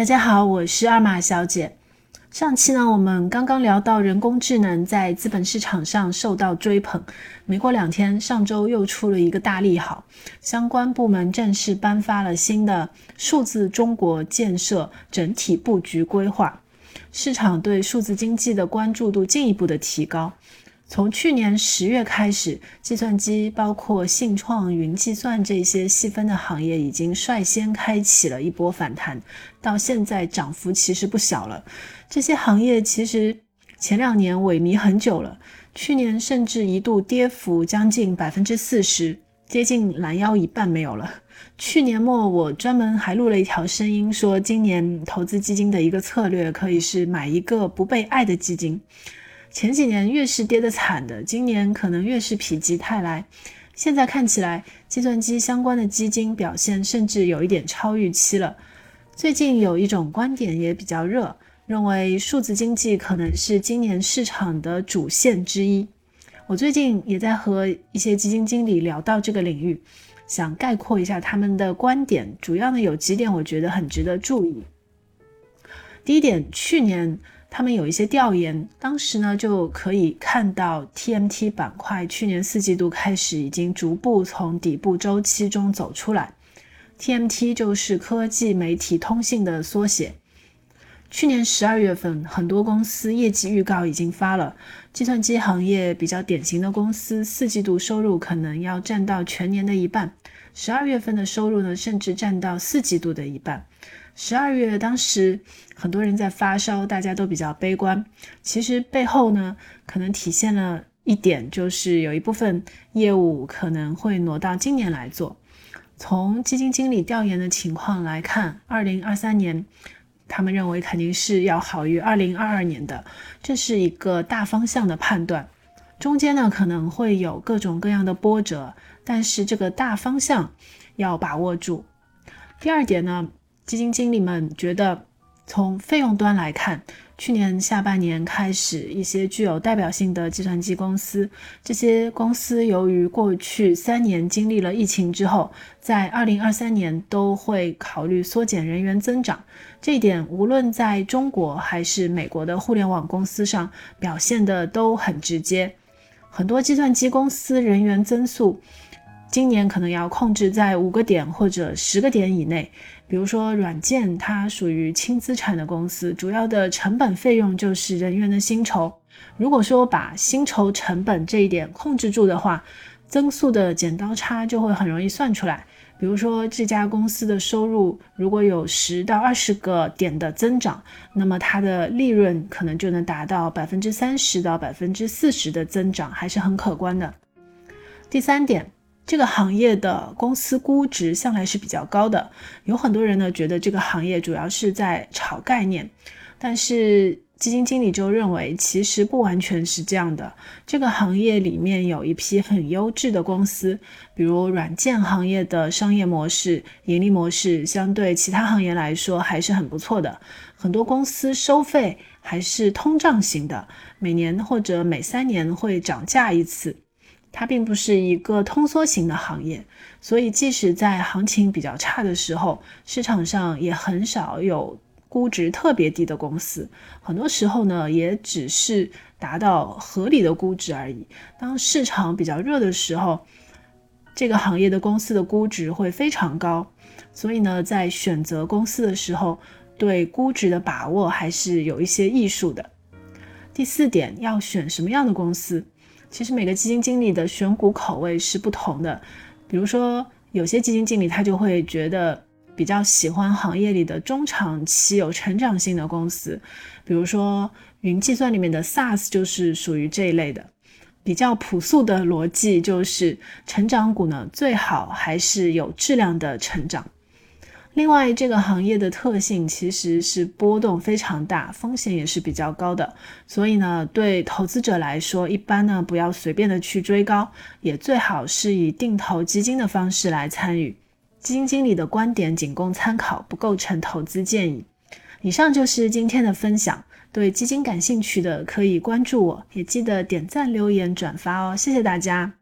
大家好，我是二马小姐。上期呢，我们刚刚聊到人工智能在资本市场上受到追捧，没过两天，上周又出了一个大利好，相关部门正式颁发了新的数字中国建设整体布局规划，市场对数字经济的关注度进一步的提高。从去年十月开始，计算机包括信创、云计算这些细分的行业已经率先开启了一波反弹，到现在涨幅其实不小了。这些行业其实前两年萎靡很久了，去年甚至一度跌幅将近百分之四十，接近拦腰一半没有了。去年末我专门还录了一条声音，说今年投资基金的一个策略可以是买一个不被爱的基金。前几年越是跌得惨的，今年可能越是否极泰来。现在看起来，计算机相关的基金表现甚至有一点超预期了。最近有一种观点也比较热，认为数字经济可能是今年市场的主线之一。我最近也在和一些基金经理聊到这个领域，想概括一下他们的观点。主要呢有几点，我觉得很值得注意。第一点，去年。他们有一些调研，当时呢就可以看到 TMT 板块去年四季度开始已经逐步从底部周期中走出来。TMT 就是科技、媒体、通信的缩写。去年十二月份，很多公司业绩预告已经发了，计算机行业比较典型的公司四季度收入可能要占到全年的一半，十二月份的收入呢甚至占到四季度的一半。十二月当时很多人在发烧，大家都比较悲观。其实背后呢，可能体现了一点，就是有一部分业务可能会挪到今年来做。从基金经理调研的情况来看，二零二三年他们认为肯定是要好于二零二二年的，这是一个大方向的判断。中间呢可能会有各种各样的波折，但是这个大方向要把握住。第二点呢。基金经理们觉得，从费用端来看，去年下半年开始，一些具有代表性的计算机公司，这些公司由于过去三年经历了疫情之后，在二零二三年都会考虑缩减人员增长。这一点无论在中国还是美国的互联网公司上表现的都很直接。很多计算机公司人员增速，今年可能要控制在五个点或者十个点以内。比如说，软件它属于轻资产的公司，主要的成本费用就是人员的薪酬。如果说把薪酬成本这一点控制住的话，增速的剪刀差就会很容易算出来。比如说，这家公司的收入如果有十到二十个点的增长，那么它的利润可能就能达到百分之三十到百分之四十的增长，还是很可观的。第三点。这个行业的公司估值向来是比较高的，有很多人呢觉得这个行业主要是在炒概念，但是基金经理就认为其实不完全是这样的。这个行业里面有一批很优质的公司，比如软件行业的商业模式、盈利模式相对其他行业来说还是很不错的。很多公司收费还是通胀型的，每年或者每三年会涨价一次。它并不是一个通缩型的行业，所以即使在行情比较差的时候，市场上也很少有估值特别低的公司。很多时候呢，也只是达到合理的估值而已。当市场比较热的时候，这个行业的公司的估值会非常高。所以呢，在选择公司的时候，对估值的把握还是有一些艺术的。第四点，要选什么样的公司？其实每个基金经理的选股口味是不同的，比如说有些基金经理他就会觉得比较喜欢行业里的中长期有成长性的公司，比如说云计算里面的 SaaS 就是属于这一类的。比较朴素的逻辑就是成长股呢最好还是有质量的成长。另外，这个行业的特性其实是波动非常大，风险也是比较高的。所以呢，对投资者来说，一般呢不要随便的去追高，也最好是以定投基金的方式来参与。基金经理的观点仅供参考，不构成投资建议。以上就是今天的分享。对基金感兴趣的可以关注我，也记得点赞、留言、转发哦。谢谢大家。